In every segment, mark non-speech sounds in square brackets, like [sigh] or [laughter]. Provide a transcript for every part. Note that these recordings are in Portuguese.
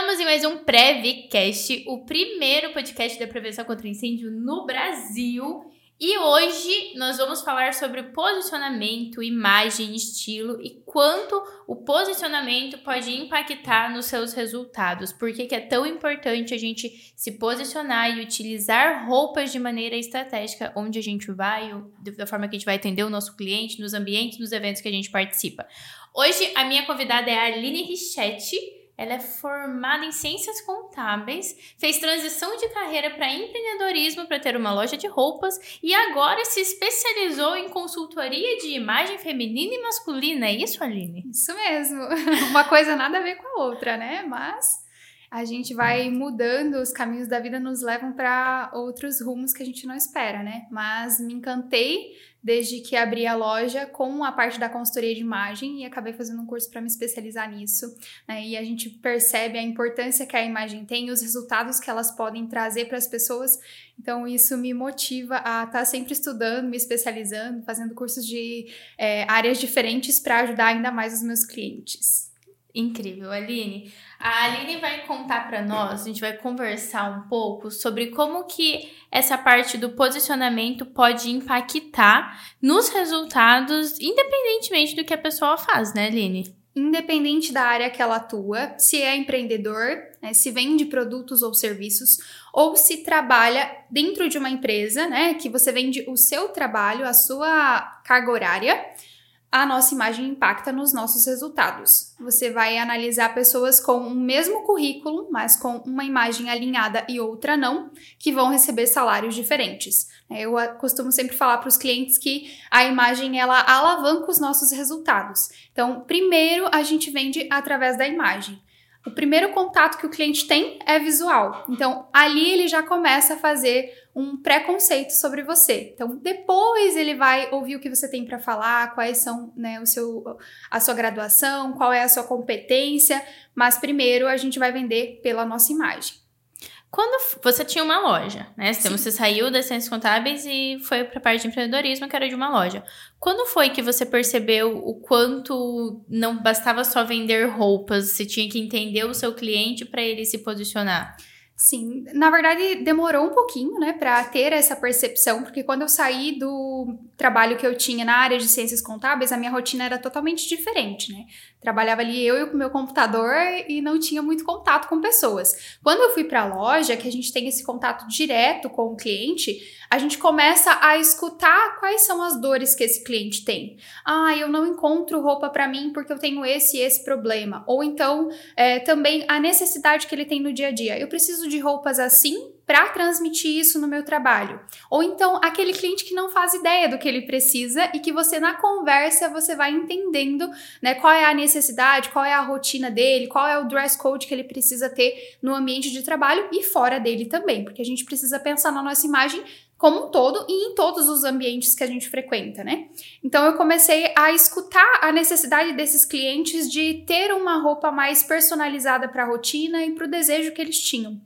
Estamos em mais um Pré-Vicast, o primeiro podcast da prevenção contra incêndio no Brasil. E hoje nós vamos falar sobre posicionamento, imagem, estilo e quanto o posicionamento pode impactar nos seus resultados. Por que, que é tão importante a gente se posicionar e utilizar roupas de maneira estratégica onde a gente vai, da forma que a gente vai atender o nosso cliente, nos ambientes, nos eventos que a gente participa. Hoje a minha convidada é a Aline Richetti. Ela é formada em ciências contábeis, fez transição de carreira para empreendedorismo para ter uma loja de roupas e agora se especializou em consultoria de imagem feminina e masculina. É isso, Aline? Isso mesmo. [laughs] Uma coisa nada a ver com a outra, né? Mas a gente vai mudando, os caminhos da vida nos levam para outros rumos que a gente não espera, né? Mas me encantei desde que abri a loja com a parte da consultoria de imagem e acabei fazendo um curso para me especializar nisso. Né? E a gente percebe a importância que a imagem tem os resultados que elas podem trazer para as pessoas. Então, isso me motiva a estar tá sempre estudando, me especializando, fazendo cursos de é, áreas diferentes para ajudar ainda mais os meus clientes. Incrível, Aline. A Aline vai contar para nós, a gente vai conversar um pouco sobre como que essa parte do posicionamento pode impactar nos resultados, independentemente do que a pessoa faz, né, Aline? Independente da área que ela atua, se é empreendedor, né, se vende produtos ou serviços, ou se trabalha dentro de uma empresa, né, que você vende o seu trabalho, a sua carga horária, a nossa imagem impacta nos nossos resultados. Você vai analisar pessoas com o mesmo currículo, mas com uma imagem alinhada e outra não, que vão receber salários diferentes. Eu costumo sempre falar para os clientes que a imagem ela alavanca os nossos resultados. Então, primeiro a gente vende através da imagem. O primeiro contato que o cliente tem é visual. Então, ali ele já começa a fazer um preconceito sobre você. Então, depois ele vai ouvir o que você tem para falar, quais são, né, o seu a sua graduação, qual é a sua competência, mas primeiro a gente vai vender pela nossa imagem. Quando você tinha uma loja, né? Sim. Você saiu das ciências contábeis e foi para a parte de empreendedorismo, que era de uma loja. Quando foi que você percebeu o quanto não bastava só vender roupas, você tinha que entender o seu cliente para ele se posicionar? Sim, na verdade demorou um pouquinho, né, para ter essa percepção, porque quando eu saí do trabalho que eu tinha na área de ciências contábeis, a minha rotina era totalmente diferente, né? Trabalhava ali eu e o meu computador e não tinha muito contato com pessoas. Quando eu fui para a loja, que a gente tem esse contato direto com o cliente, a gente começa a escutar quais são as dores que esse cliente tem. Ah, eu não encontro roupa para mim porque eu tenho esse e esse problema. Ou então, é, também a necessidade que ele tem no dia a dia. Eu preciso de roupas assim para transmitir isso no meu trabalho. Ou então aquele cliente que não faz ideia do que ele precisa e que você na conversa você vai entendendo, né, qual é a necessidade, qual é a rotina dele, qual é o dress code que ele precisa ter no ambiente de trabalho e fora dele também, porque a gente precisa pensar na nossa imagem como um todo e em todos os ambientes que a gente frequenta, né? Então eu comecei a escutar a necessidade desses clientes de ter uma roupa mais personalizada para a rotina e para o desejo que eles tinham.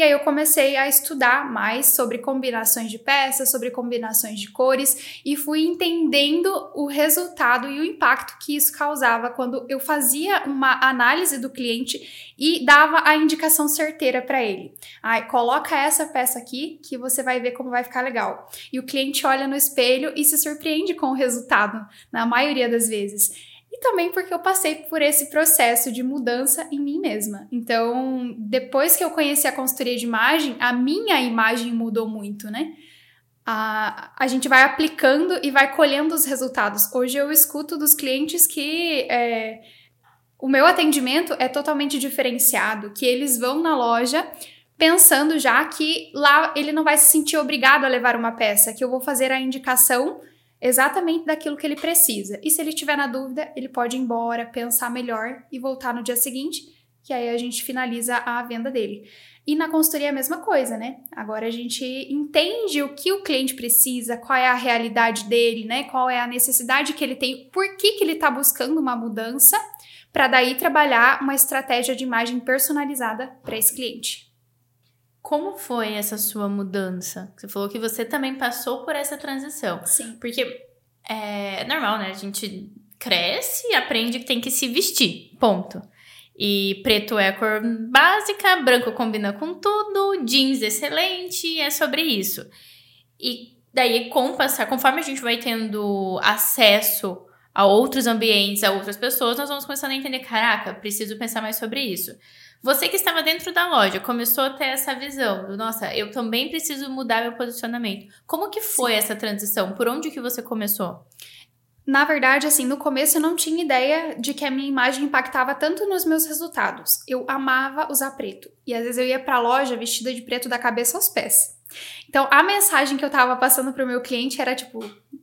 E aí eu comecei a estudar mais sobre combinações de peças, sobre combinações de cores e fui entendendo o resultado e o impacto que isso causava quando eu fazia uma análise do cliente e dava a indicação certeira para ele. Ai, coloca essa peça aqui que você vai ver como vai ficar legal. E o cliente olha no espelho e se surpreende com o resultado, na maioria das vezes e também porque eu passei por esse processo de mudança em mim mesma. Então, depois que eu conheci a consultoria de imagem, a minha imagem mudou muito, né? A, a gente vai aplicando e vai colhendo os resultados. Hoje eu escuto dos clientes que é, o meu atendimento é totalmente diferenciado, que eles vão na loja pensando já que lá ele não vai se sentir obrigado a levar uma peça, que eu vou fazer a indicação exatamente daquilo que ele precisa. E se ele tiver na dúvida, ele pode ir embora, pensar melhor e voltar no dia seguinte, que aí a gente finaliza a venda dele. E na consultoria é a mesma coisa, né? Agora a gente entende o que o cliente precisa, qual é a realidade dele, né? Qual é a necessidade que ele tem, por que, que ele está buscando uma mudança, para daí trabalhar uma estratégia de imagem personalizada para esse cliente. Como foi essa sua mudança? Você falou que você também passou por essa transição. Sim. Porque é normal, né? A gente cresce e aprende que tem que se vestir. Ponto. E preto é a cor básica, branco combina com tudo, jeans excelente, é sobre isso. E daí, com passar, conforme a gente vai tendo acesso a outros ambientes, a outras pessoas, nós vamos começando a entender: caraca, preciso pensar mais sobre isso. Você que estava dentro da loja começou a ter essa visão do, nossa, eu também preciso mudar meu posicionamento. Como que foi Sim. essa transição? Por onde que você começou? Na verdade, assim, no começo eu não tinha ideia de que a minha imagem impactava tanto nos meus resultados. Eu amava usar preto. E às vezes eu ia pra loja vestida de preto da cabeça aos pés. Então, a mensagem que eu tava passando pro meu cliente era tipo: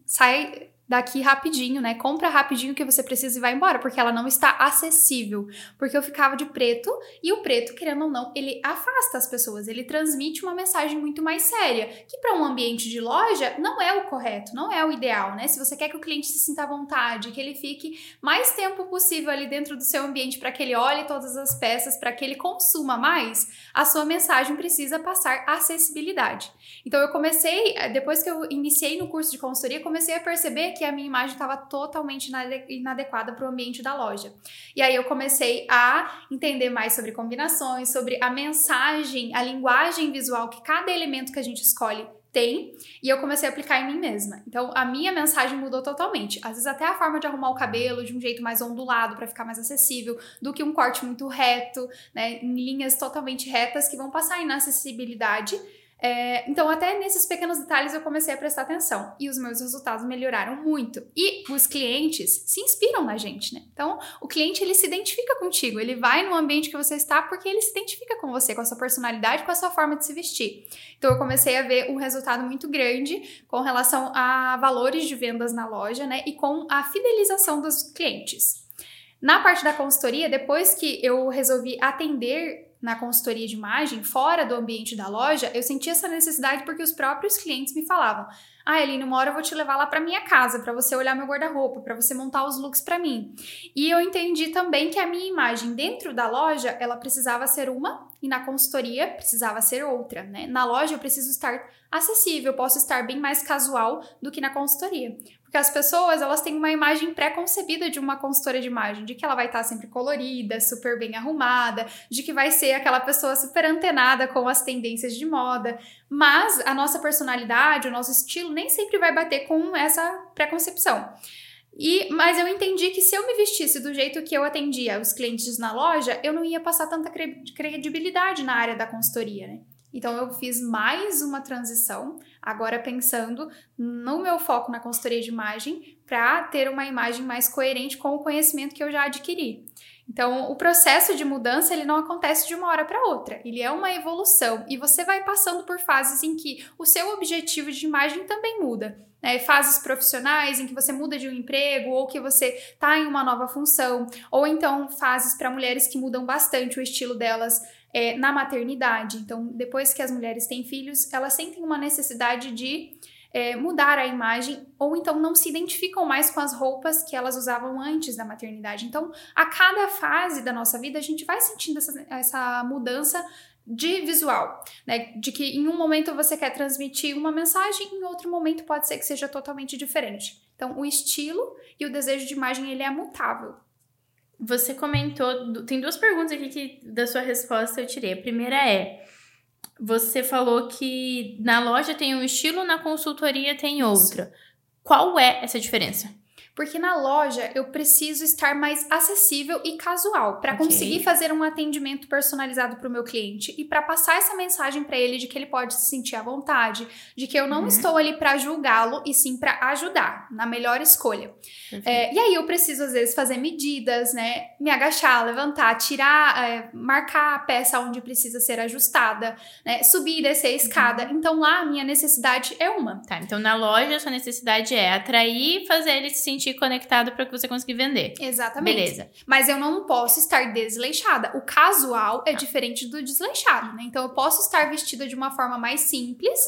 sai daqui rapidinho, né? Compra rapidinho o que você precisa e vai embora, porque ela não está acessível. Porque eu ficava de preto e o preto, querendo ou não, ele afasta as pessoas, ele transmite uma mensagem muito mais séria, que para um ambiente de loja não é o correto, não é o ideal, né? Se você quer que o cliente se sinta à vontade, que ele fique mais tempo possível ali dentro do seu ambiente para que ele olhe todas as peças, para que ele consuma mais, a sua mensagem precisa passar acessibilidade. Então eu comecei, depois que eu iniciei no curso de consultoria, comecei a perceber que a minha imagem estava totalmente inadequada para o ambiente da loja. E aí eu comecei a entender mais sobre combinações, sobre a mensagem, a linguagem visual que cada elemento que a gente escolhe tem, e eu comecei a aplicar em mim mesma. Então, a minha mensagem mudou totalmente. Às vezes até a forma de arrumar o cabelo de um jeito mais ondulado para ficar mais acessível, do que um corte muito reto, né, em linhas totalmente retas que vão passar inacessibilidade é, então, até nesses pequenos detalhes eu comecei a prestar atenção e os meus resultados melhoraram muito. E os clientes se inspiram na gente, né? Então, o cliente ele se identifica contigo, ele vai no ambiente que você está porque ele se identifica com você, com a sua personalidade, com a sua forma de se vestir. Então, eu comecei a ver um resultado muito grande com relação a valores de vendas na loja, né? E com a fidelização dos clientes. Na parte da consultoria, depois que eu resolvi atender na consultoria de imagem, fora do ambiente da loja, eu senti essa necessidade porque os próprios clientes me falavam: "Ah, Eline, uma hora eu vou te levar lá para minha casa para você olhar meu guarda-roupa, para você montar os looks para mim". E eu entendi também que a minha imagem dentro da loja, ela precisava ser uma e na consultoria precisava ser outra, né? Na loja eu preciso estar acessível, posso estar bem mais casual do que na consultoria. Porque as pessoas, elas têm uma imagem pré-concebida de uma consultora de imagem, de que ela vai estar sempre colorida, super bem arrumada, de que vai ser aquela pessoa super antenada com as tendências de moda. Mas a nossa personalidade, o nosso estilo nem sempre vai bater com essa pré-concepção. E, mas eu entendi que se eu me vestisse do jeito que eu atendia os clientes na loja, eu não ia passar tanta credibilidade na área da consultoria, né? Então eu fiz mais uma transição, agora pensando no meu foco na consultoria de imagem, para ter uma imagem mais coerente com o conhecimento que eu já adquiri. Então, o processo de mudança ele não acontece de uma hora para outra, ele é uma evolução e você vai passando por fases em que o seu objetivo de imagem também muda. Né? Fases profissionais em que você muda de um emprego ou que você está em uma nova função, ou então fases para mulheres que mudam bastante o estilo delas é, na maternidade. Então, depois que as mulheres têm filhos, elas sentem uma necessidade de é, mudar a imagem ou então não se identificam mais com as roupas que elas usavam antes da maternidade. Então, a cada fase da nossa vida, a gente vai sentindo essa, essa mudança de visual, né? De que em um momento você quer transmitir uma mensagem, em outro momento pode ser que seja totalmente diferente. Então, o estilo e o desejo de imagem ele é mutável. Você comentou, tem duas perguntas aqui que da sua resposta eu tirei. A primeira é: você falou que na loja tem um estilo, na consultoria tem outra. Qual é essa diferença? Porque na loja eu preciso estar mais acessível e casual para okay. conseguir fazer um atendimento personalizado para o meu cliente e para passar essa mensagem para ele de que ele pode se sentir à vontade, de que eu não uhum. estou ali para julgá-lo e sim para ajudar na melhor escolha. É, e aí eu preciso às vezes fazer medidas, né? Me agachar, levantar, tirar, é, marcar a peça onde precisa ser ajustada, né? Subir e descer a escada. Uhum. Então lá a minha necessidade é uma. Tá, então na loja a sua necessidade é atrair, fazer ele se sentir sentir conectado para que você consiga vender. Exatamente. Beleza. Mas eu não posso estar desleixada. O casual é ah. diferente do desleixado, né? Então eu posso estar vestida de uma forma mais simples,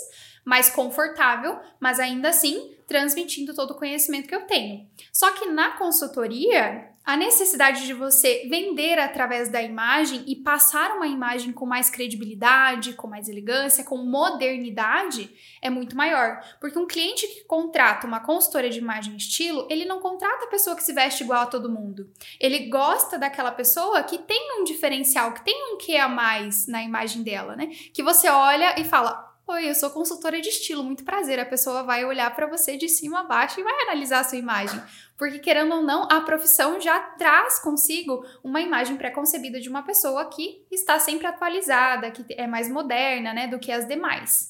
mais confortável, mas ainda assim transmitindo todo o conhecimento que eu tenho. Só que na consultoria, a necessidade de você vender através da imagem e passar uma imagem com mais credibilidade, com mais elegância, com modernidade é muito maior. Porque um cliente que contrata uma consultora de imagem e estilo, ele não contrata a pessoa que se veste igual a todo mundo. Ele gosta daquela pessoa que tem um diferencial, que tem um que a mais na imagem dela, né? Que você olha e fala: Oi, eu sou consultora de estilo, muito prazer. A pessoa vai olhar para você de cima a baixo e vai analisar a sua imagem. Porque, querendo ou não, a profissão já traz consigo uma imagem pré-concebida de uma pessoa que está sempre atualizada, que é mais moderna, né, do que as demais.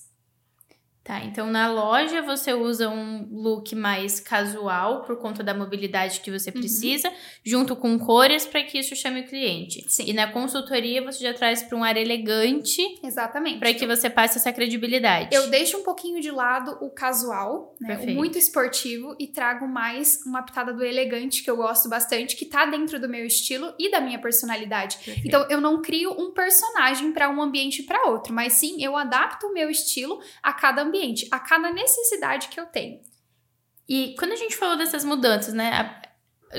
Tá, então na loja você usa um look mais casual por conta da mobilidade que você uhum. precisa, uhum. junto com cores para que isso chame o cliente. Sim. E na consultoria você já traz para um ar elegante. Exatamente. Para que você passe essa credibilidade. Eu deixo um pouquinho de lado o casual, né, o muito esportivo e trago mais uma pitada do elegante que eu gosto bastante, que tá dentro do meu estilo e da minha personalidade. Perfeito. Então eu não crio um personagem para um ambiente para outro, mas sim eu adapto o meu estilo a cada ambiente a cada necessidade que eu tenho. E quando a gente falou dessas mudanças, né?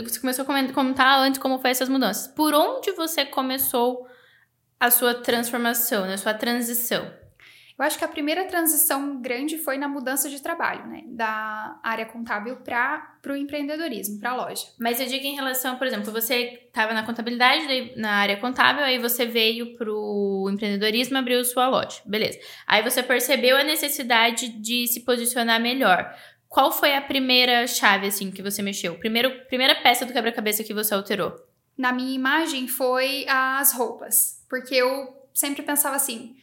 Você começou a comentar antes como foi essas mudanças. Por onde você começou a sua transformação, a sua transição? Eu acho que a primeira transição grande foi na mudança de trabalho, né? Da área contábil para o empreendedorismo, para a loja. Mas eu digo em relação, por exemplo, você estava na contabilidade, na área contábil, aí você veio para o empreendedorismo e abriu sua loja. Beleza. Aí você percebeu a necessidade de se posicionar melhor. Qual foi a primeira chave, assim, que você mexeu? Primeiro, primeira peça do quebra-cabeça que você alterou? Na minha imagem foi as roupas. Porque eu sempre pensava assim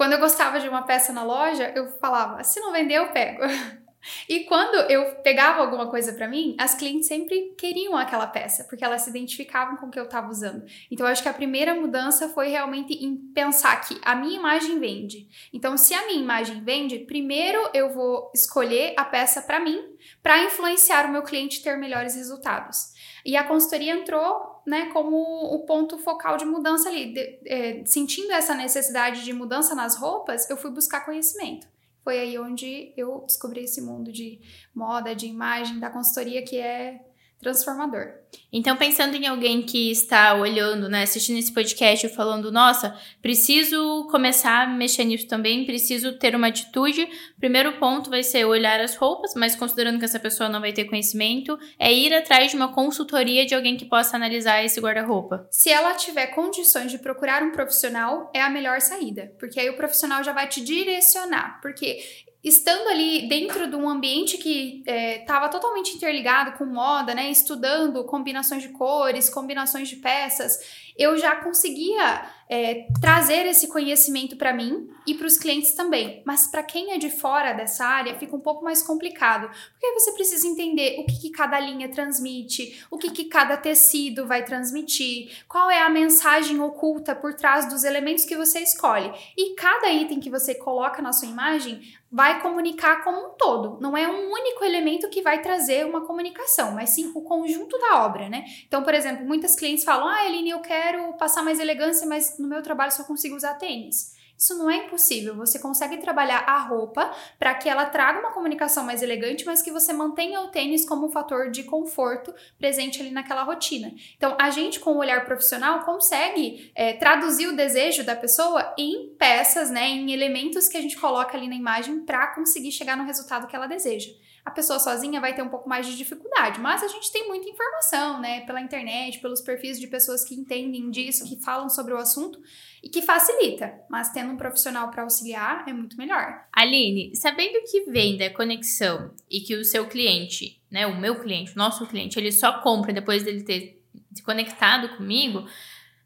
quando eu gostava de uma peça na loja, eu falava: se não vender, eu pego. [laughs] E quando eu pegava alguma coisa para mim, as clientes sempre queriam aquela peça, porque elas se identificavam com o que eu estava usando. Então eu acho que a primeira mudança foi realmente em pensar que a minha imagem vende. Então se a minha imagem vende, primeiro eu vou escolher a peça para mim, para influenciar o meu cliente ter melhores resultados. E a consultoria entrou né, como o ponto focal de mudança ali. De, é, sentindo essa necessidade de mudança nas roupas, eu fui buscar conhecimento. Foi aí onde eu descobri esse mundo de moda, de imagem, da consultoria que é transformador. Então, pensando em alguém que está olhando, né, assistindo esse podcast e falando, nossa, preciso começar a mexer nisso também, preciso ter uma atitude. Primeiro ponto vai ser olhar as roupas, mas considerando que essa pessoa não vai ter conhecimento, é ir atrás de uma consultoria de alguém que possa analisar esse guarda-roupa. Se ela tiver condições de procurar um profissional, é a melhor saída, porque aí o profissional já vai te direcionar, porque estando ali dentro de um ambiente que estava é, totalmente interligado com moda, né, estudando combinações de cores, combinações de peças, eu já conseguia é, trazer esse conhecimento para mim e para os clientes também. Mas para quem é de fora dessa área, fica um pouco mais complicado, porque você precisa entender o que, que cada linha transmite, o que, que cada tecido vai transmitir, qual é a mensagem oculta por trás dos elementos que você escolhe. E cada item que você coloca na sua imagem vai comunicar como um todo. Não é um único elemento que vai trazer uma comunicação, mas sim o conjunto da obra, né? Então, por exemplo, muitas clientes falam: Ah, Eline, eu quero passar mais elegância, mas no meu trabalho só consigo usar tênis. Isso não é impossível. Você consegue trabalhar a roupa para que ela traga uma comunicação mais elegante, mas que você mantenha o tênis como um fator de conforto presente ali naquela rotina. Então, a gente, com o olhar profissional, consegue é, traduzir o desejo da pessoa em peças, né, em elementos que a gente coloca ali na imagem para conseguir chegar no resultado que ela deseja. A pessoa sozinha vai ter um pouco mais de dificuldade, mas a gente tem muita informação, né, pela internet, pelos perfis de pessoas que entendem disso, que falam sobre o assunto e que facilita, mas tendo um profissional para auxiliar é muito melhor. Aline, sabendo que venda conexão e que o seu cliente, né, o meu cliente, o nosso cliente, ele só compra depois dele ter se conectado comigo,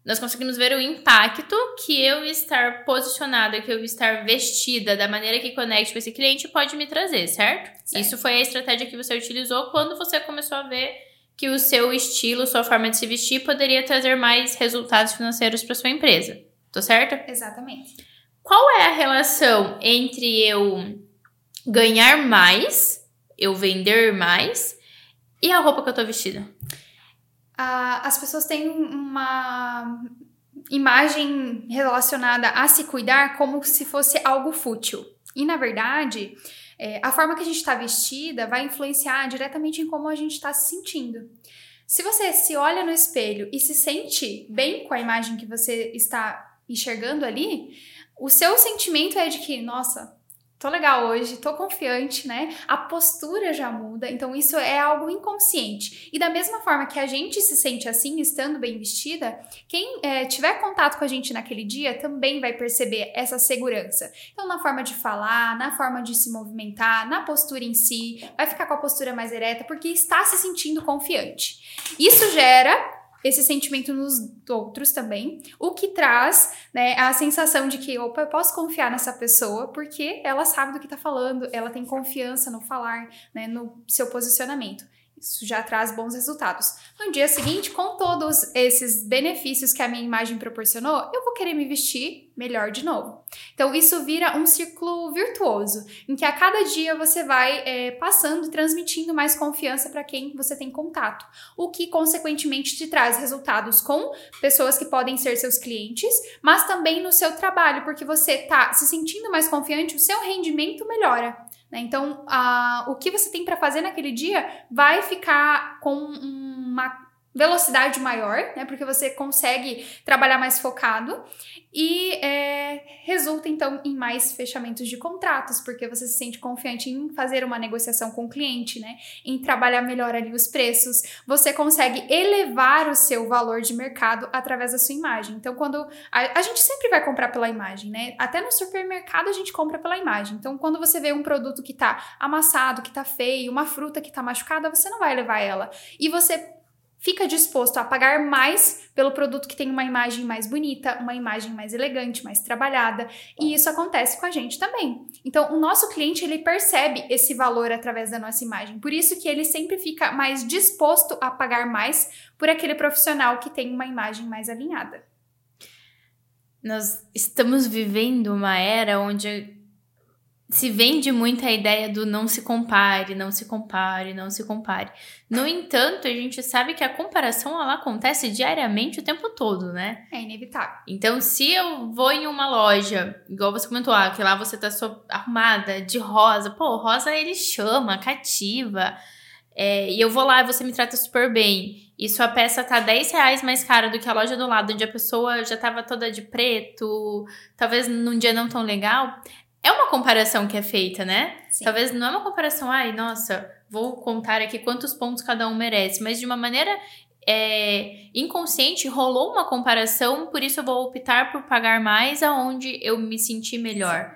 nós conseguimos ver o impacto que eu estar posicionada, que eu estar vestida da maneira que conecte com esse cliente pode me trazer, certo? certo? Isso foi a estratégia que você utilizou quando você começou a ver que o seu estilo, sua forma de se vestir poderia trazer mais resultados financeiros para sua empresa. Tô certo? Exatamente. Qual é a relação entre eu ganhar mais, eu vender mais e a roupa que eu tô vestida? As pessoas têm uma imagem relacionada a se cuidar como se fosse algo fútil. E na verdade, é, a forma que a gente está vestida vai influenciar diretamente em como a gente está se sentindo. Se você se olha no espelho e se sente bem com a imagem que você está enxergando ali, o seu sentimento é de que, nossa, tô legal hoje, tô confiante, né? A postura já muda, então isso é algo inconsciente. E da mesma forma que a gente se sente assim, estando bem vestida, quem é, tiver contato com a gente naquele dia também vai perceber essa segurança. Então, na forma de falar, na forma de se movimentar, na postura em si, vai ficar com a postura mais ereta porque está se sentindo confiante. Isso gera esse sentimento nos outros também, o que traz né, a sensação de que, opa, eu posso confiar nessa pessoa porque ela sabe do que está falando, ela tem confiança no falar, né, no seu posicionamento. Isso já traz bons resultados. No dia seguinte, com todos esses benefícios que a minha imagem proporcionou, eu vou querer me vestir melhor de novo. Então, isso vira um círculo virtuoso, em que a cada dia você vai é, passando transmitindo mais confiança para quem você tem contato, o que, consequentemente, te traz resultados com pessoas que podem ser seus clientes, mas também no seu trabalho, porque você está se sentindo mais confiante, o seu rendimento melhora. Né? Então, a, o que você tem para fazer naquele dia vai ficar com uma velocidade maior, né? Porque você consegue trabalhar mais focado e é, resulta então em mais fechamentos de contratos, porque você se sente confiante em fazer uma negociação com o cliente, né? Em trabalhar melhor ali os preços, você consegue elevar o seu valor de mercado através da sua imagem. Então, quando a, a gente sempre vai comprar pela imagem, né? Até no supermercado a gente compra pela imagem. Então, quando você vê um produto que tá amassado, que tá feio, uma fruta que tá machucada, você não vai levar ela. E você fica disposto a pagar mais pelo produto que tem uma imagem mais bonita, uma imagem mais elegante, mais trabalhada, e isso acontece com a gente também. Então, o nosso cliente ele percebe esse valor através da nossa imagem. Por isso que ele sempre fica mais disposto a pagar mais por aquele profissional que tem uma imagem mais alinhada. Nós estamos vivendo uma era onde se vende muito a ideia do não se compare, não se compare, não se compare. No entanto, a gente sabe que a comparação ela acontece diariamente o tempo todo, né? É inevitável. Então, se eu vou em uma loja, igual você comentou, ah, que lá você tá so arrumada de rosa, pô, rosa ele chama, cativa. É, e eu vou lá e você me trata super bem. E sua peça tá 10 reais mais cara do que a loja do lado, onde a pessoa já tava toda de preto, talvez num dia não tão legal. É uma comparação que é feita, né? Sim. Talvez não é uma comparação, ai, nossa, vou contar aqui quantos pontos cada um merece, mas de uma maneira é, inconsciente rolou uma comparação, por isso eu vou optar por pagar mais aonde eu me senti melhor.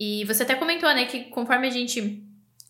E você até comentou, né, que conforme a gente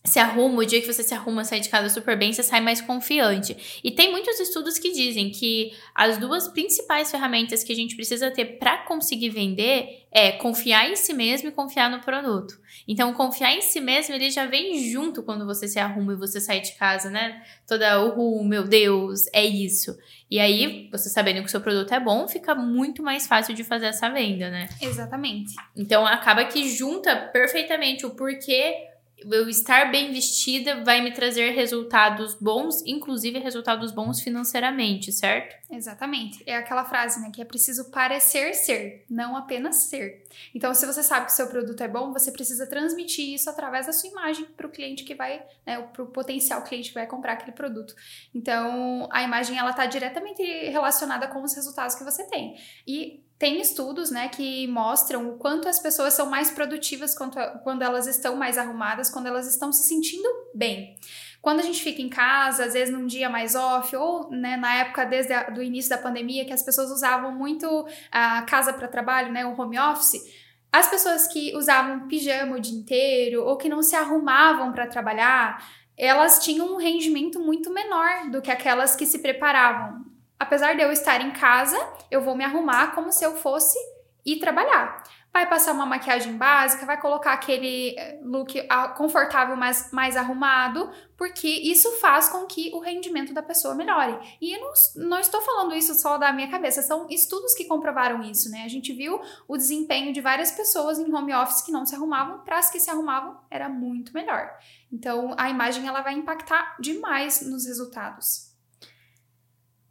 se arruma, o dia que você se arruma, sai de casa super bem, você sai mais confiante. E tem muitos estudos que dizem que as duas principais ferramentas que a gente precisa ter para conseguir vender é confiar em si mesmo e confiar no produto. Então, confiar em si mesmo, ele já vem junto quando você se arruma e você sai de casa, né? Toda, uhul, meu Deus, é isso. E aí, você sabendo que o seu produto é bom, fica muito mais fácil de fazer essa venda, né? Exatamente. Então, acaba que junta perfeitamente o porquê eu estar bem vestida vai me trazer resultados bons, inclusive resultados bons financeiramente, certo? Exatamente. É aquela frase, né, que é preciso parecer ser, não apenas ser. Então, se você sabe que seu produto é bom, você precisa transmitir isso através da sua imagem para o cliente que vai, né, para o potencial cliente que vai comprar aquele produto. Então, a imagem ela está diretamente relacionada com os resultados que você tem. E tem estudos, né, que mostram o quanto as pessoas são mais produtivas quando, quando elas estão mais arrumadas, quando elas estão se sentindo bem. Quando a gente fica em casa, às vezes num dia mais off, ou né, na época desde o início da pandemia, que as pessoas usavam muito a casa para trabalho, né, o home office, as pessoas que usavam pijama o dia inteiro ou que não se arrumavam para trabalhar, elas tinham um rendimento muito menor do que aquelas que se preparavam apesar de eu estar em casa, eu vou me arrumar como se eu fosse ir trabalhar. Vai passar uma maquiagem básica, vai colocar aquele eh, look ah, confortável, mas mais arrumado, porque isso faz com que o rendimento da pessoa melhore. E eu não, não estou falando isso só da minha cabeça, são estudos que comprovaram isso, né? A gente viu o desempenho de várias pessoas em home office que não se arrumavam, para as que se arrumavam era muito melhor. Então a imagem ela vai impactar demais nos resultados.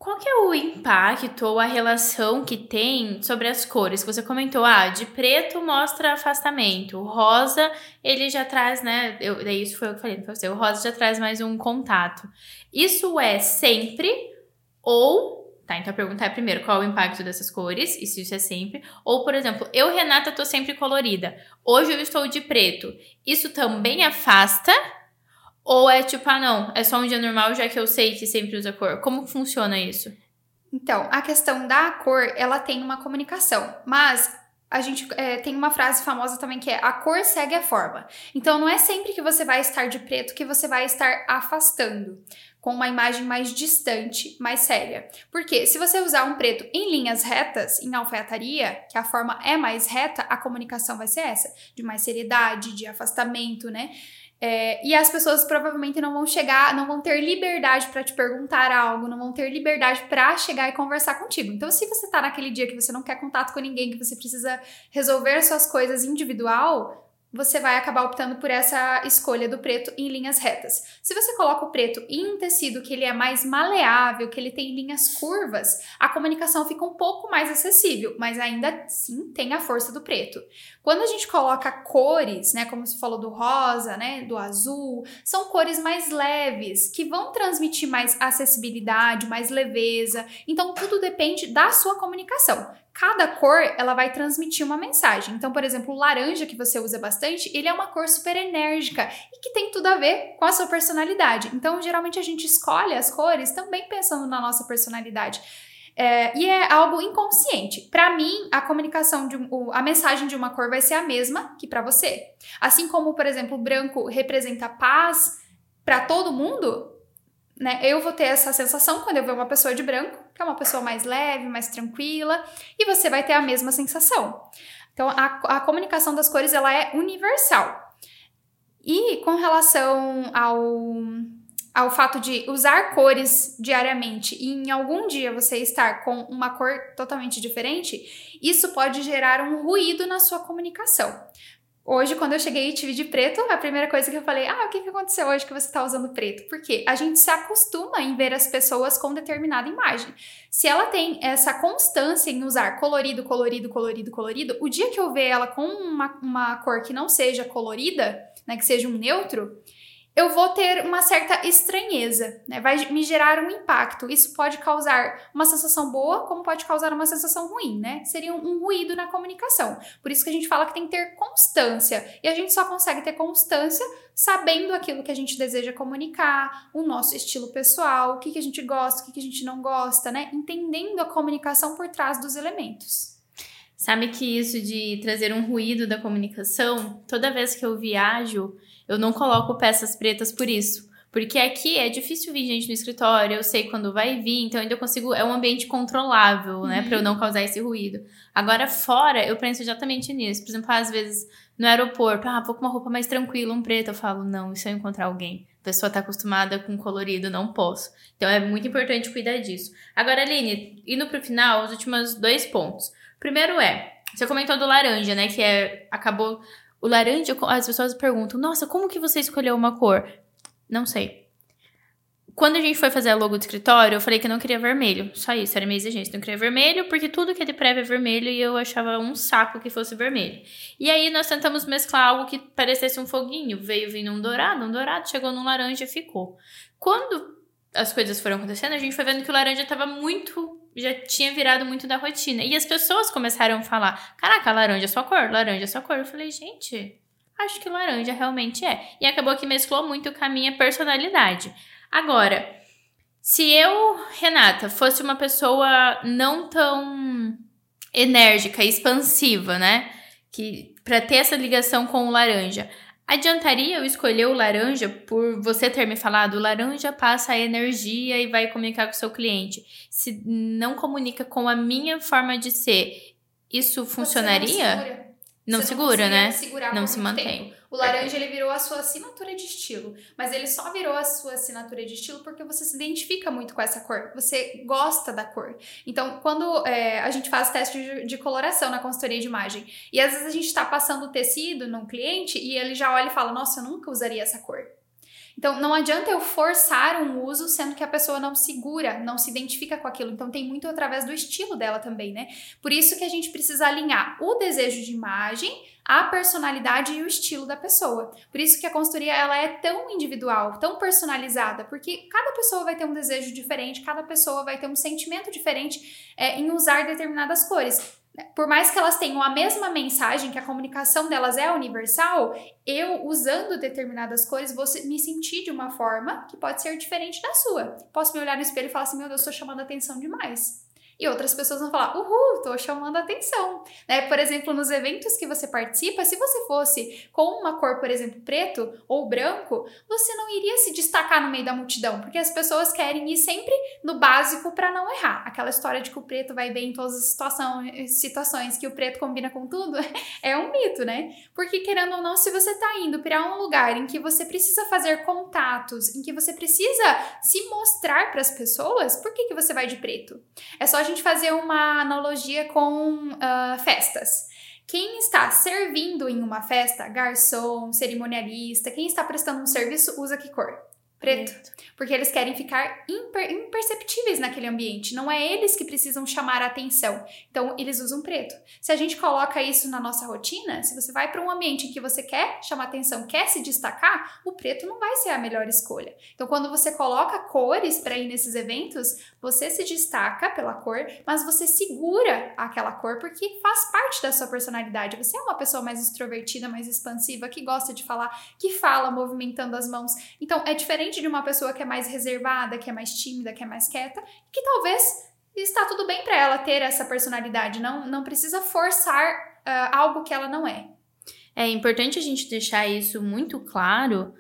Qual que é o impacto ou a relação que tem sobre as cores? Você comentou, ah, de preto mostra afastamento, o rosa ele já traz, né? Eu, isso foi o que eu falei pra você. O rosa já traz mais um contato. Isso é sempre ou Tá, então a pergunta é primeiro, qual é o impacto dessas cores, e se isso é sempre. Ou, por exemplo, eu, Renata, tô sempre colorida. Hoje eu estou de preto. Isso também afasta? Ou é tipo, ah, não, é só um dia normal, já que eu sei que sempre usa cor? Como funciona isso? Então, a questão da cor, ela tem uma comunicação, mas a gente é, tem uma frase famosa também que é a cor segue a forma. Então, não é sempre que você vai estar de preto que você vai estar afastando com uma imagem mais distante, mais séria. Porque se você usar um preto em linhas retas, em alfaiataria, que a forma é mais reta, a comunicação vai ser essa, de mais seriedade, de afastamento, né? É, e as pessoas provavelmente não vão chegar, não vão ter liberdade para te perguntar algo, não vão ter liberdade para chegar e conversar contigo. Então, se você tá naquele dia que você não quer contato com ninguém, que você precisa resolver suas coisas individual, você vai acabar optando por essa escolha do preto em linhas retas. Se você coloca o preto em um tecido que ele é mais maleável, que ele tem linhas curvas, a comunicação fica um pouco mais acessível, mas ainda assim tem a força do preto. Quando a gente coloca cores, né, como você falou do rosa, né, do azul, são cores mais leves, que vão transmitir mais acessibilidade, mais leveza. Então tudo depende da sua comunicação cada cor ela vai transmitir uma mensagem. Então, por exemplo, o laranja que você usa bastante, ele é uma cor super enérgica e que tem tudo a ver com a sua personalidade. Então, geralmente a gente escolhe as cores também pensando na nossa personalidade. É, e é algo inconsciente. Para mim, a comunicação de a mensagem de uma cor vai ser a mesma que para você. Assim como, por exemplo, o branco representa paz para todo mundo, né? Eu vou ter essa sensação quando eu ver uma pessoa de branco, que é uma pessoa mais leve, mais tranquila, e você vai ter a mesma sensação. Então, a, a comunicação das cores ela é universal. E com relação ao, ao fato de usar cores diariamente e em algum dia você estar com uma cor totalmente diferente, isso pode gerar um ruído na sua comunicação. Hoje, quando eu cheguei e tive de preto, a primeira coisa que eu falei, ah, o que, que aconteceu hoje que você está usando preto? Porque a gente se acostuma em ver as pessoas com determinada imagem. Se ela tem essa constância em usar colorido, colorido, colorido, colorido, o dia que eu ver ela com uma, uma cor que não seja colorida, né, que seja um neutro, eu vou ter uma certa estranheza, né? Vai me gerar um impacto. Isso pode causar uma sensação boa, como pode causar uma sensação ruim, né? Seria um, ruído na comunicação. Por isso que a gente fala que tem que ter constância. E a gente só consegue ter constância sabendo aquilo que a gente deseja comunicar, o nosso estilo pessoal, o que, que a gente gosta, o que, que a gente não gosta, né? Entendendo a comunicação por trás dos elementos. Sabe que isso de trazer um ruído da comunicação, toda vez que eu viajo, eu não coloco peças pretas por isso. Porque aqui é difícil vir gente no escritório, eu sei quando vai vir, então ainda eu consigo. É um ambiente controlável, né? Uhum. Pra eu não causar esse ruído. Agora, fora, eu penso exatamente nisso. Por exemplo, às vezes no aeroporto, ah, vou com uma roupa mais tranquila, um preto. Eu falo, não, e se eu encontrar alguém? A pessoa tá acostumada com colorido, não posso. Então é muito importante cuidar disso. Agora, Aline, indo pro final, os últimos dois pontos. Primeiro é, você comentou do laranja, né? Que é. Acabou o laranja, as pessoas perguntam: Nossa, como que você escolheu uma cor? Não sei. Quando a gente foi fazer a logo do escritório, eu falei que não queria vermelho. Só isso, era minha exigência. Não queria vermelho, porque tudo que é de prévia é vermelho e eu achava um saco que fosse vermelho. E aí nós tentamos mesclar algo que parecesse um foguinho. Veio vindo um dourado, um dourado, chegou num laranja e ficou. Quando as coisas foram acontecendo, a gente foi vendo que o laranja estava muito já tinha virado muito da rotina. E as pessoas começaram a falar: Caraca, laranja é sua cor, laranja é sua cor. Eu falei, gente, acho que laranja realmente é. E acabou que mesclou muito com a minha personalidade. Agora, se eu, Renata, fosse uma pessoa não tão enérgica, expansiva, né? Que para ter essa ligação com o laranja, Adiantaria eu escolher o laranja por você ter me falado, o laranja passa a energia e vai comunicar com o seu cliente. Se não comunica com a minha forma de ser, isso funcionaria? Não segura, não né? não se mantém. Tempo. O laranja ele virou a sua assinatura de estilo, mas ele só virou a sua assinatura de estilo porque você se identifica muito com essa cor, você gosta da cor. Então, quando é, a gente faz teste de, de, coloração na consultoria de imagem e às vezes a gente está passando o tecido num cliente e ele já olha e fala: Nossa, eu nunca usaria essa cor. Então, não adianta eu forçar um uso sendo que a pessoa não segura, não se identifica com aquilo. Então, tem muito através do estilo dela também, né? Por isso que a gente precisa alinhar o desejo de imagem a personalidade e o estilo da pessoa. Por isso que a consultoria ela é tão individual, tão personalizada, porque cada pessoa vai ter um desejo diferente, cada pessoa vai ter um sentimento diferente é, em usar determinadas cores. Por mais que elas tenham a mesma mensagem, que a comunicação delas é universal, eu usando determinadas cores vou me sentir de uma forma que pode ser diferente da sua. Posso me olhar no espelho e falar assim: meu Deus, estou chamando atenção demais. E outras pessoas vão falar, uhul, tô chamando atenção. Né? Por exemplo, nos eventos que você participa, se você fosse com uma cor, por exemplo, preto ou branco, você não iria se destacar no meio da multidão, porque as pessoas querem ir sempre no básico para não errar. Aquela história de que o preto vai bem em todas as situações, situações que o preto combina com tudo, [laughs] é um mito, né? Porque querendo ou não, se você tá indo para um lugar em que você precisa fazer contatos, em que você precisa se mostrar para as pessoas, por que, que você vai de preto? É só a gente fazer uma analogia com uh, festas. Quem está servindo em uma festa, garçom, cerimonialista, quem está prestando um serviço, usa que cor? Preto. Preto. Porque eles querem ficar imper imperceptíveis naquele ambiente. Não é eles que precisam chamar a atenção. Então, eles usam preto. Se a gente coloca isso na nossa rotina, se você vai para um ambiente em que você quer chamar atenção, quer se destacar, o preto não vai ser a melhor escolha. Então, quando você coloca cores para ir nesses eventos, você se destaca pela cor, mas você segura aquela cor porque faz parte da sua personalidade. Você é uma pessoa mais extrovertida, mais expansiva, que gosta de falar, que fala movimentando as mãos. Então, é diferente de uma pessoa que é mais reservada, que é mais tímida, que é mais quieta, que talvez está tudo bem para ela ter essa personalidade, não, não precisa forçar uh, algo que ela não é. É importante a gente deixar isso muito claro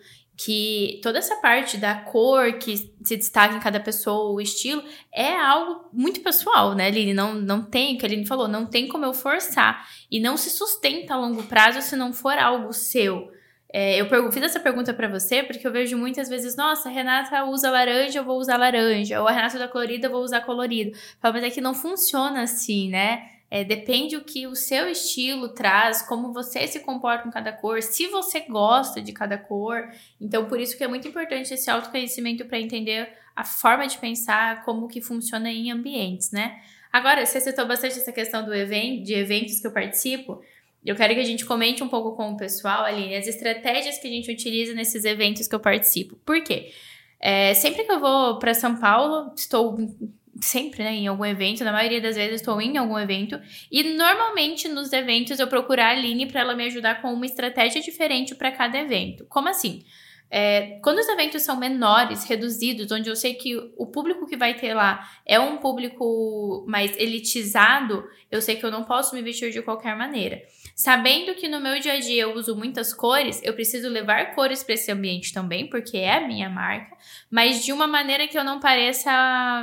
que toda essa parte da cor que se destaca em cada pessoa, o estilo, é algo muito pessoal, né, Aline? Não, não tem, o que a Aline falou, não tem como eu forçar. E não se sustenta a longo prazo se não for algo seu. É, eu fiz essa pergunta para você porque eu vejo muitas vezes, nossa, a Renata usa laranja, eu vou usar laranja, ou a Renata usa colorida, eu vou usar colorido. Mas é que não funciona assim, né? É, depende o que o seu estilo traz, como você se comporta com cada cor, se você gosta de cada cor. Então, por isso que é muito importante esse autoconhecimento para entender a forma de pensar, como que funciona em ambientes, né? Agora, você citou bastante essa questão do evento, de eventos que eu participo. Eu quero que a gente comente um pouco com o pessoal, ali as estratégias que a gente utiliza nesses eventos que eu participo. Por quê? É, sempre que eu vou para São Paulo, estou sempre né, em algum evento, na maioria das vezes estou em algum evento, e normalmente nos eventos eu procuro a Aline para ela me ajudar com uma estratégia diferente para cada evento. Como assim? É, quando os eventos são menores, reduzidos, onde eu sei que o público que vai ter lá é um público mais elitizado, eu sei que eu não posso me vestir de qualquer maneira. Sabendo que no meu dia a dia eu uso muitas cores, eu preciso levar cores para esse ambiente também, porque é a minha marca, mas de uma maneira que eu não pareça,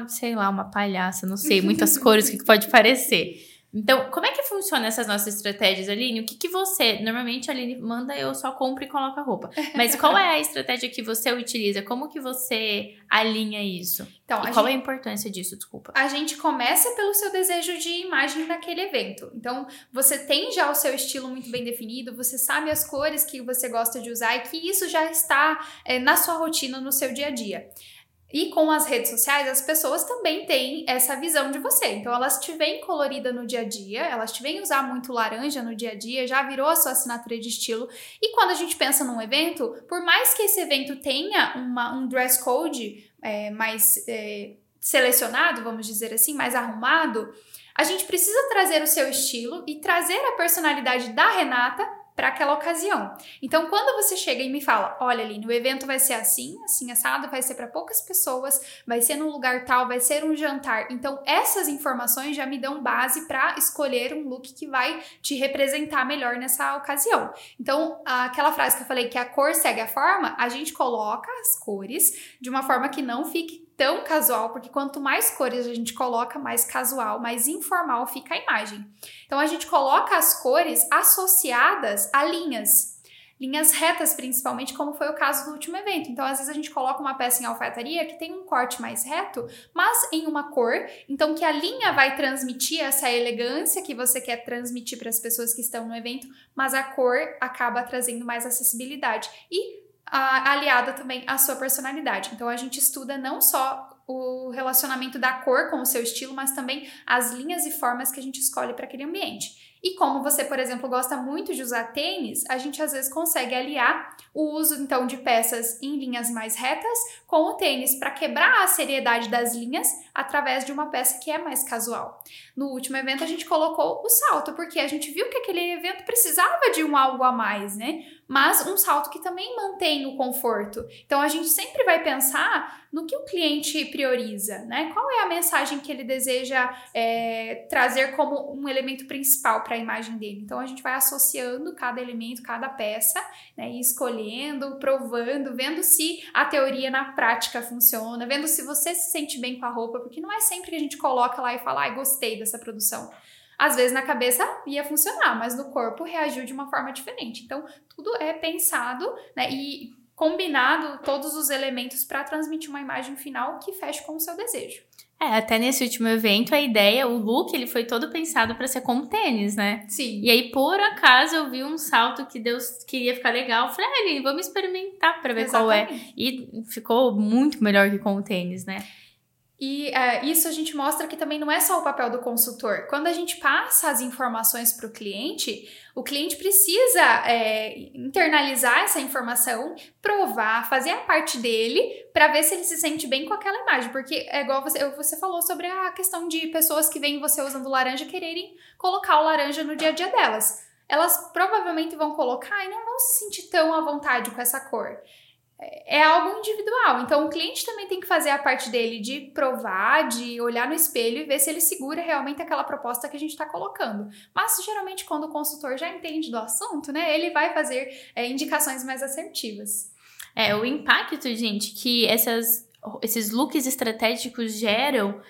sei lá, uma palhaça, não sei, muitas cores, o que pode parecer. Então, como é que funciona essas nossas estratégias, Aline? O que, que você. Normalmente a Aline manda eu só compro e coloco a roupa. Mas qual é a [laughs] estratégia que você utiliza? Como que você alinha isso? Então, e qual gente, é a importância disso? Desculpa. A gente começa pelo seu desejo de imagem naquele evento. Então, você tem já o seu estilo muito bem definido, você sabe as cores que você gosta de usar e que isso já está é, na sua rotina, no seu dia a dia. E com as redes sociais, as pessoas também têm essa visão de você. Então, elas te veem colorida no dia a dia, elas te veem usar muito laranja no dia a dia, já virou a sua assinatura de estilo. E quando a gente pensa num evento, por mais que esse evento tenha uma, um dress code é, mais é, selecionado, vamos dizer assim, mais arrumado, a gente precisa trazer o seu estilo e trazer a personalidade da Renata para aquela ocasião. Então, quando você chega e me fala, olha, Aline, o evento vai ser assim, assim assado, vai ser para poucas pessoas, vai ser num lugar tal, vai ser um jantar. Então, essas informações já me dão base para escolher um look que vai te representar melhor nessa ocasião. Então, aquela frase que eu falei que a cor segue a forma, a gente coloca as cores de uma forma que não fique tão casual, porque quanto mais cores a gente coloca, mais casual, mais informal fica a imagem. Então a gente coloca as cores associadas a linhas. Linhas retas, principalmente, como foi o caso do último evento. Então, às vezes, a gente coloca uma peça em alfaiataria que tem um corte mais reto, mas em uma cor, então que a linha vai transmitir essa elegância que você quer transmitir para as pessoas que estão no evento, mas a cor acaba trazendo mais acessibilidade. E aliada também à sua personalidade. Então a gente estuda não só o relacionamento da cor com o seu estilo, mas também as linhas e formas que a gente escolhe para aquele ambiente. E como você, por exemplo, gosta muito de usar tênis, a gente às vezes consegue aliar o uso então de peças em linhas mais retas com o tênis para quebrar a seriedade das linhas através de uma peça que é mais casual. No último evento a gente colocou o salto porque a gente viu que aquele evento precisava de um algo a mais, né? Mas um salto que também mantém o conforto. Então a gente sempre vai pensar no que o cliente prioriza, né? Qual é a mensagem que ele deseja é, trazer como um elemento principal para a imagem dele. Então a gente vai associando cada elemento, cada peça, né? E escolhendo, provando, vendo se a teoria na prática funciona, vendo se você se sente bem com a roupa, porque não é sempre que a gente coloca lá e fala, ai, gostei dessa produção. Às vezes na cabeça ia funcionar, mas no corpo reagiu de uma forma diferente. Então, tudo é pensado né, e combinado todos os elementos para transmitir uma imagem final que feche com o seu desejo. É, até nesse último evento, a ideia, o look, ele foi todo pensado para ser como tênis, né? Sim. E aí, por acaso, eu vi um salto que Deus queria ficar legal. Eu falei, ah, vamos experimentar para ver Exatamente. qual é. E ficou muito melhor que com o tênis, né? E é, isso a gente mostra que também não é só o papel do consultor. Quando a gente passa as informações para o cliente, o cliente precisa é, internalizar essa informação, provar, fazer a parte dele para ver se ele se sente bem com aquela imagem. Porque é igual você, você falou sobre a questão de pessoas que veem você usando laranja quererem colocar o laranja no dia a dia delas. Elas provavelmente vão colocar e não vão se sentir tão à vontade com essa cor é algo individual. Então o cliente também tem que fazer a parte dele de provar, de olhar no espelho e ver se ele segura realmente aquela proposta que a gente está colocando. Mas geralmente quando o consultor já entende do assunto, né, ele vai fazer é, indicações mais assertivas. É, o impacto, gente, que essas, esses looks estratégicos geram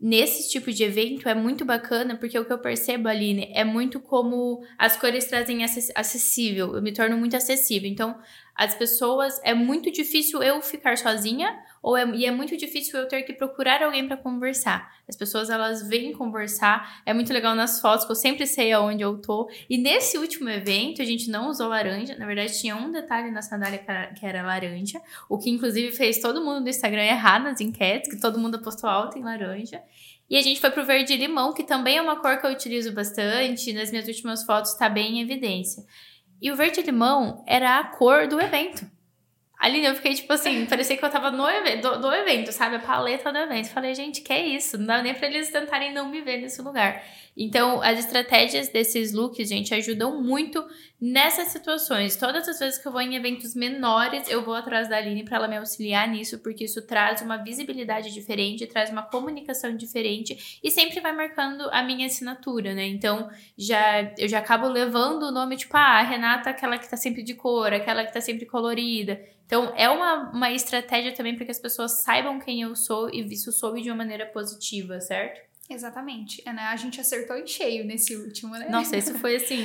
nesse tipo de evento é muito bacana, porque o que eu percebo, Aline, é muito como as cores trazem acessível, eu me torno muito acessível. Então, as pessoas, é muito difícil eu ficar sozinha, ou é, e é muito difícil eu ter que procurar alguém para conversar. As pessoas, elas vêm conversar, é muito legal nas fotos, que eu sempre sei aonde eu tô. E nesse último evento, a gente não usou laranja, na verdade tinha um detalhe na sandália que era laranja, o que inclusive fez todo mundo do Instagram errar nas enquetes, que todo mundo apostou alto em laranja. E a gente foi pro verde limão, que também é uma cor que eu utilizo bastante, nas minhas últimas fotos tá bem em evidência. E o verde limão era a cor do evento. Ali eu fiquei tipo assim, parecia que eu tava no evento, do, do, evento, sabe? A paleta do evento. Falei, gente, que é isso? Não dá nem pra eles tentarem não me ver nesse lugar. Então, as estratégias desses looks, gente, ajudam muito nessas situações. Todas as vezes que eu vou em eventos menores, eu vou atrás da Aline para ela me auxiliar nisso, porque isso traz uma visibilidade diferente, traz uma comunicação diferente e sempre vai marcando a minha assinatura, né? Então, já eu já acabo levando o nome tipo, ah, a Renata, aquela que tá sempre de cor, aquela que tá sempre colorida. Então, é uma, uma estratégia também para que as pessoas saibam quem eu sou e isso soube de uma maneira positiva, certo? Exatamente. É, né? A gente acertou em cheio nesse último, né? Nossa, isso foi assim.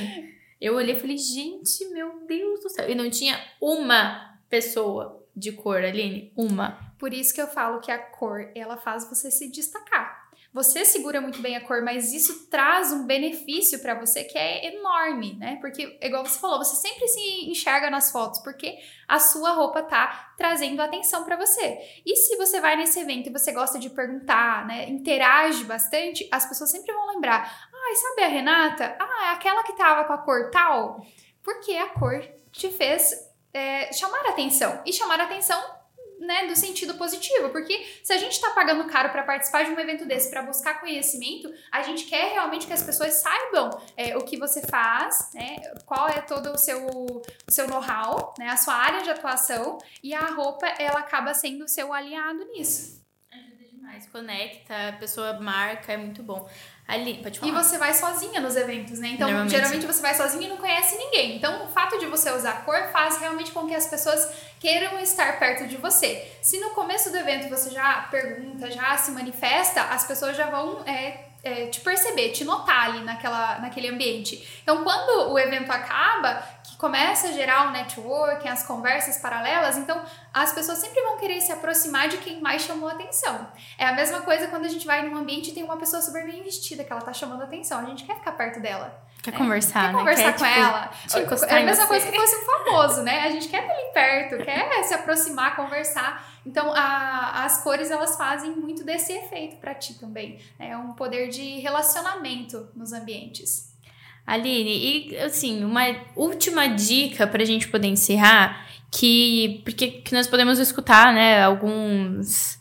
Eu olhei e falei, gente, meu Deus do céu. E não tinha uma pessoa de cor, Aline. Uma. Por isso que eu falo que a cor, ela faz você se destacar. Você segura muito bem a cor, mas isso traz um benefício para você que é enorme, né? Porque, igual você falou, você sempre se enxerga nas fotos, porque a sua roupa tá trazendo atenção para você. E se você vai nesse evento e você gosta de perguntar, né? Interage bastante, as pessoas sempre vão lembrar: ai, ah, sabe a Renata? Ah, é aquela que tava com a cor tal? Porque a cor te fez é, chamar atenção. E chamar atenção né, do sentido positivo, porque se a gente está pagando caro para participar de um evento desse, para buscar conhecimento, a gente quer realmente que as pessoas saibam é, o que você faz, né, qual é todo o seu, o seu know-how, né, a sua área de atuação, e a roupa ela acaba sendo o seu aliado nisso. Ajuda demais, conecta, a pessoa marca, é muito bom. Ali, pode falar. E você vai sozinha nos eventos, né? Então, geralmente você vai sozinha e não conhece ninguém. Então, o fato de você usar cor faz realmente com que as pessoas queiram estar perto de você. Se no começo do evento você já pergunta, já se manifesta, as pessoas já vão é, é, te perceber, te notar ali naquela, naquele ambiente. Então, quando o evento acaba, que começa a gerar o networking, as conversas paralelas, então as pessoas sempre vão querer se aproximar de quem mais chamou atenção. É a mesma coisa quando a gente vai num ambiente e tem uma pessoa super bem vestida que ela tá chamando atenção, a gente quer ficar perto dela. Quer conversar, quer né? conversar quer, com tipo, ela. encostar É a mesma coisa que fosse um famoso, né? A gente quer estar ali perto, quer se aproximar, conversar. Então, a- as cores, elas fazem muito desse efeito pra ti também. né? É um poder de relacionamento nos ambientes. Aline, e assim, uma última dica pra gente poder encerrar, que porque que nós podemos escutar, né, alguns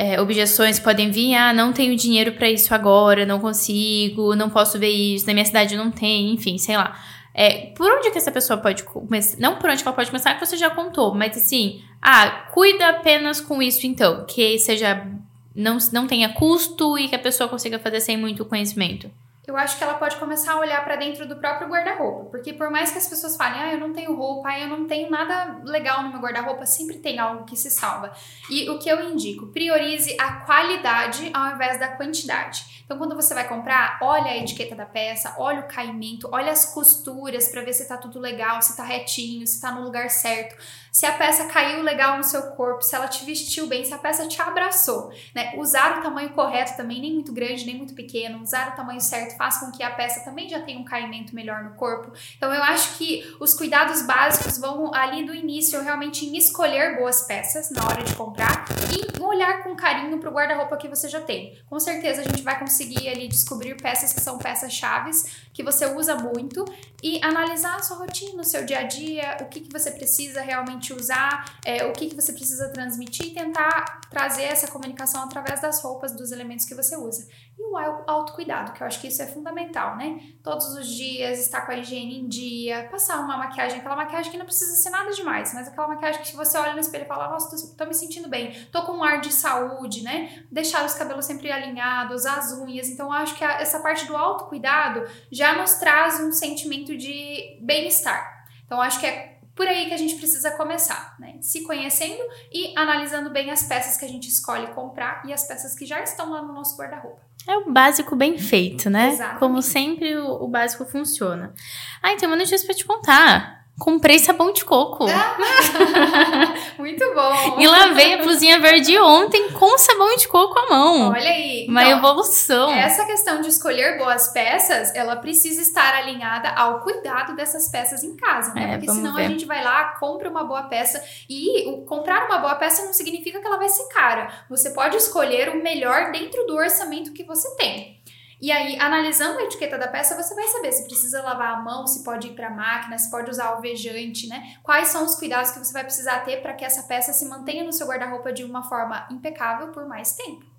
é, objeções podem vir, ah, não tenho dinheiro pra isso agora, não consigo, não posso ver isso, na minha cidade não tem, enfim, sei lá. É, por onde que essa pessoa pode começar? Não por onde ela pode começar, que você já contou, mas assim, ah, cuida apenas com isso então, que seja não, não tenha custo e que a pessoa consiga fazer sem muito conhecimento. Eu acho que ela pode começar a olhar pra dentro do próprio guarda-roupa, porque por mais que as pessoas falem, ah, eu não tenho roupa, ah, eu não tenho nada legal no meu guarda-roupa, sempre tem algo que se salva. E o que eu indico, priorize a qualidade ao invés da quantidade. Então, quando você vai comprar, olha a etiqueta da peça, olha o caimento, olha as costuras pra ver se tá tudo legal, se tá retinho, se tá no lugar certo, se a peça caiu legal no seu corpo, se ela te vestiu bem, se a peça te abraçou, né? Usar o tamanho correto também, nem muito grande, nem muito pequeno, usar o tamanho certo faz com que a peça também já tenha um caimento melhor no corpo. Então, eu acho que os cuidados básicos vão ali do início, realmente em escolher boas peças na hora de comprar e olhar com carinho pro guarda-roupa que você já tem. Com certeza a gente vai conseguir ali descobrir peças que são peças chaves que você usa muito e analisar a sua rotina, o seu dia a dia, o que, que você precisa realmente usar, é, o que, que você precisa transmitir e tentar trazer essa comunicação através das roupas, dos elementos que você usa. E o au- autocuidado, que eu acho que isso é fundamental, né? Todos os dias, estar com a higiene em dia, passar uma maquiagem, aquela maquiagem que não precisa ser nada demais, mas aquela maquiagem que você olha no espelho e fala, nossa, tô, tô me sentindo bem, tô com um ar de saúde, né? Deixar os cabelos sempre alinhados, as unhas. Então, eu acho que a- essa parte do autocuidado já nos traz um sentimento de bem-estar. Então, acho que é por aí que a gente precisa começar, né? Se conhecendo e analisando bem as peças que a gente escolhe comprar e as peças que já estão lá no nosso guarda-roupa. É o básico bem feito, né? Exatamente. Como sempre, o, o básico funciona. Ah, tem uma notícia pra te contar. Comprei sabão de coco. [laughs] Muito bom! E lavei a blusinha verde ontem com sabão de coco à mão. Olha aí. Uma Então, evolução. Essa questão de escolher boas peças, ela precisa estar alinhada ao cuidado dessas peças em casa, né? É, Porque senão ver. a gente vai lá, compra uma boa peça e o, comprar uma boa peça não significa que ela vai ser cara. Você pode escolher o melhor dentro do orçamento que você tem. E aí, analisando a etiqueta da peça, você vai saber se precisa lavar a mão, se pode ir para máquina, se pode usar alvejante, né? Quais são os cuidados que você vai precisar ter para que essa peça se mantenha no seu guarda-roupa de uma forma impecável por mais tempo.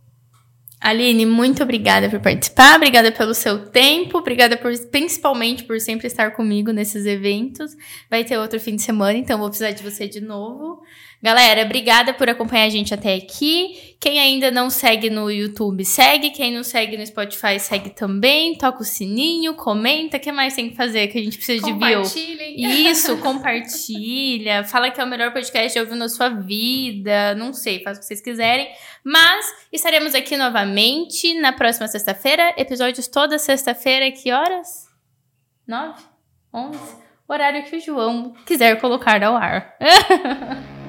Aline, muito obrigada por participar, obrigada pelo seu tempo, obrigada por, principalmente por sempre estar comigo nesses eventos. Vai ter outro fim de semana, então vou precisar de você de novo. Galera, obrigada por acompanhar a gente até aqui. Quem ainda não segue no YouTube, segue. Quem não segue no Spotify, segue também. Toca o sininho, comenta. O que mais tem que fazer que a gente precisa de? Compartilhem. Isso, [laughs] compartilha. Fala que é o melhor podcast já ouviu na sua vida. Não sei, faz o que vocês quiserem. Mas estaremos aqui novamente na próxima sexta-feira. Episódios toda sexta-feira. Que horas? Nove? Onze? Horário que o João quiser colocar ao ar. [laughs]